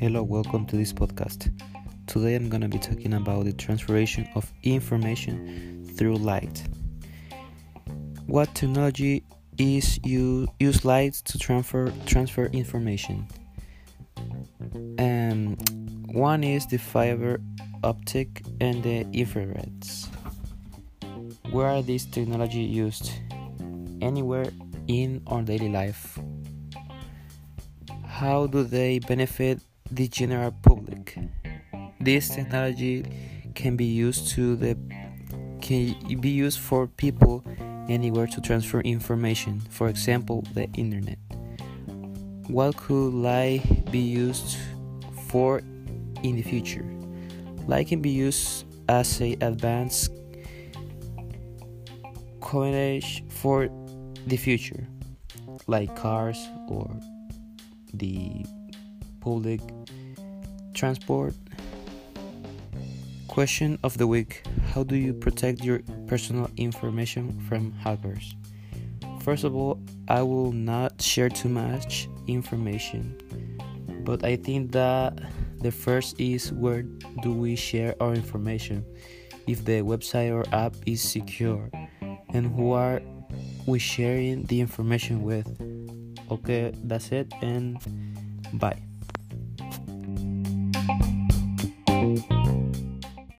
Hello, welcome to this podcast. Today I'm going to be talking about the transferation of information through light. What technology is you use light to transfer transfer information? Um, one is the fiber optic and the infrareds. Where are these technology used? Anywhere in our daily life. How do they benefit the general public? This technology can be used to the can be used for people anywhere to transfer information, for example, the internet. What could light be used for in the future? Light can be used as a advanced coinage for the future, like cars or the public transport. Question of the week How do you protect your personal information from hackers? First of all, I will not share too much information, but I think that the first is where do we share our information? If the website or app is secure, and who are we sharing the information with? Okay, that's it, and bye.